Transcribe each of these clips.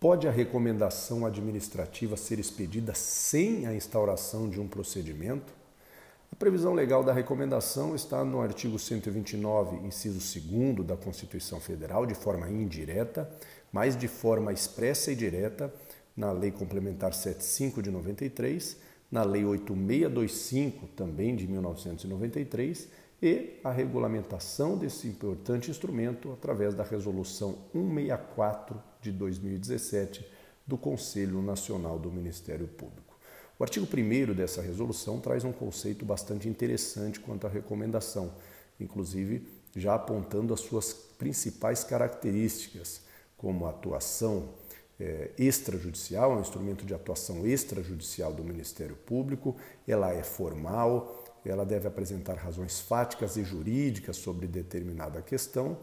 Pode a recomendação administrativa ser expedida sem a instauração de um procedimento? A previsão legal da recomendação está no artigo 129, inciso 2 da Constituição Federal, de forma indireta, mas de forma expressa e direta na Lei Complementar 75 de 93, na Lei 8625, também de 1993, e a regulamentação desse importante instrumento através da Resolução 164 de 2017 do Conselho Nacional do Ministério Público. O artigo 1 dessa resolução traz um conceito bastante interessante quanto à recomendação, inclusive já apontando as suas principais características, como a atuação é, extrajudicial, é um instrumento de atuação extrajudicial do Ministério Público, ela é formal, ela deve apresentar razões fáticas e jurídicas sobre determinada questão,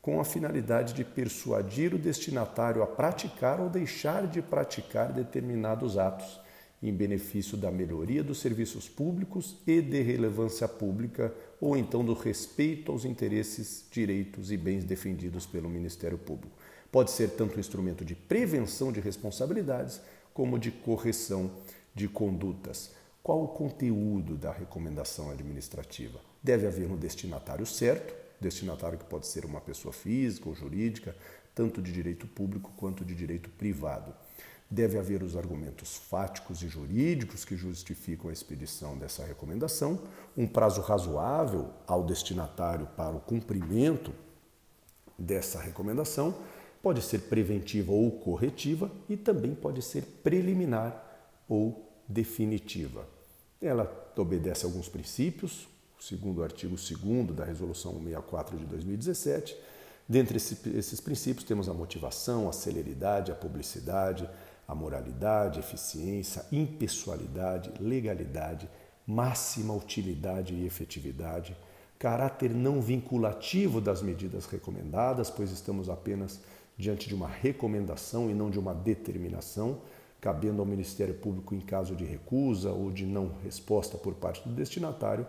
com a finalidade de persuadir o destinatário a praticar ou deixar de praticar determinados atos em benefício da melhoria dos serviços públicos e de relevância pública, ou então do respeito aos interesses, direitos e bens defendidos pelo Ministério Público. Pode ser tanto um instrumento de prevenção de responsabilidades como de correção de condutas. Qual o conteúdo da recomendação administrativa? Deve haver um destinatário certo, destinatário que pode ser uma pessoa física ou jurídica, tanto de direito público quanto de direito privado. Deve haver os argumentos fáticos e jurídicos que justificam a expedição dessa recomendação, um prazo razoável ao destinatário para o cumprimento dessa recomendação, pode ser preventiva ou corretiva e também pode ser preliminar ou definitiva. Ela obedece a alguns princípios, segundo o artigo 2 da Resolução 64 de 2017. Dentre esses princípios temos a motivação, a celeridade, a publicidade, a moralidade, eficiência, impessoalidade, legalidade, máxima utilidade e efetividade, caráter não vinculativo das medidas recomendadas, pois estamos apenas diante de uma recomendação e não de uma determinação, cabendo ao Ministério Público, em caso de recusa ou de não resposta por parte do destinatário,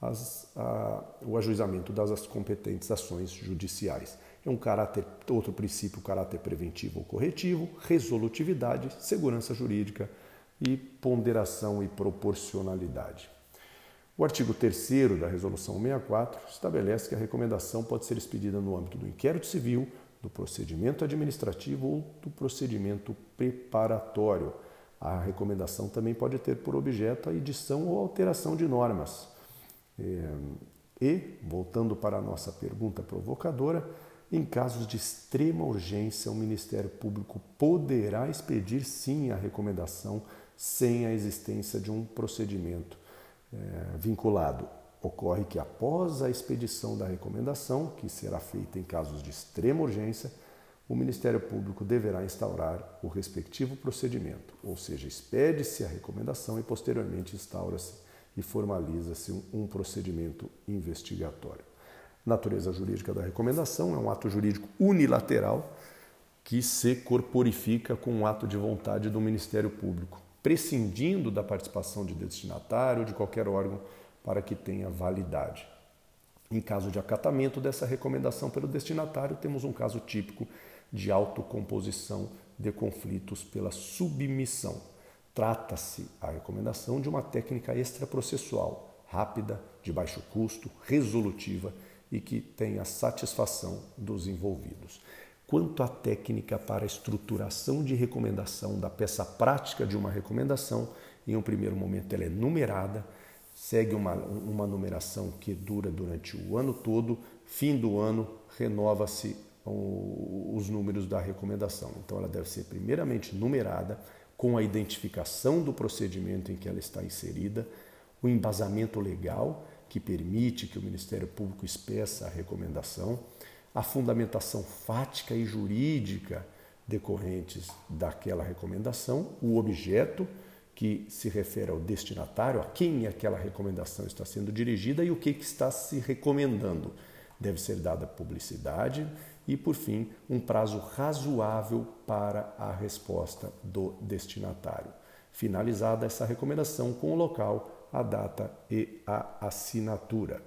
as, a, o ajuizamento das competentes ações judiciais. É um caráter, outro princípio, caráter preventivo ou corretivo, resolutividade, segurança jurídica e ponderação e proporcionalidade. O artigo 3 da Resolução 64 estabelece que a recomendação pode ser expedida no âmbito do inquérito civil, do procedimento administrativo ou do procedimento preparatório. A recomendação também pode ter por objeto a edição ou alteração de normas. É, e, voltando para a nossa pergunta provocadora, em casos de extrema urgência, o Ministério Público poderá expedir sim a recomendação sem a existência de um procedimento é, vinculado Ocorre que após a expedição da recomendação, que será feita em casos de extrema urgência, o Ministério Público deverá instaurar o respectivo procedimento, ou seja, expede-se a recomendação e posteriormente instaura-se e formaliza-se um, procedimento investigatório. Natureza jurídica da recomendação é um ato jurídico unilateral que se corporifica com um ato de vontade do Ministério Público, prescindindo da participação de destinatário ou de qualquer órgão para que tenha validade. Em caso de acatamento dessa recomendação pelo destinatário, temos um caso típico de autocomposição de conflitos pela submissão. Trata-se a recomendação de uma técnica extraprocessual, rápida, de baixo custo, resolutiva e que tem a satisfação dos envolvidos. Quanto à técnica para estruturação de recomendação da peça prática de uma recomendação, em um primeiro momento ela é numerada, segue uma, uma numeração que dura durante o ano todo, fim do ano renova-se os números da recomendação. Então ela deve ser primeiramente numerada com a identificação do procedimento em que ela está inserida, o embasamento legal que permite que o Ministério Público expeça a recomendação, a fundamentação fática e jurídica decorrentes daquela recomendação, o objeto que se refere ao destinatário, a quem aquela recomendação está sendo dirigida e o que, que está se recomendando. Deve ser dada publicidade e, por fim, um prazo razoável para a resposta do destinatário. Finalizada essa recomendação com o local, a data e a assinatura.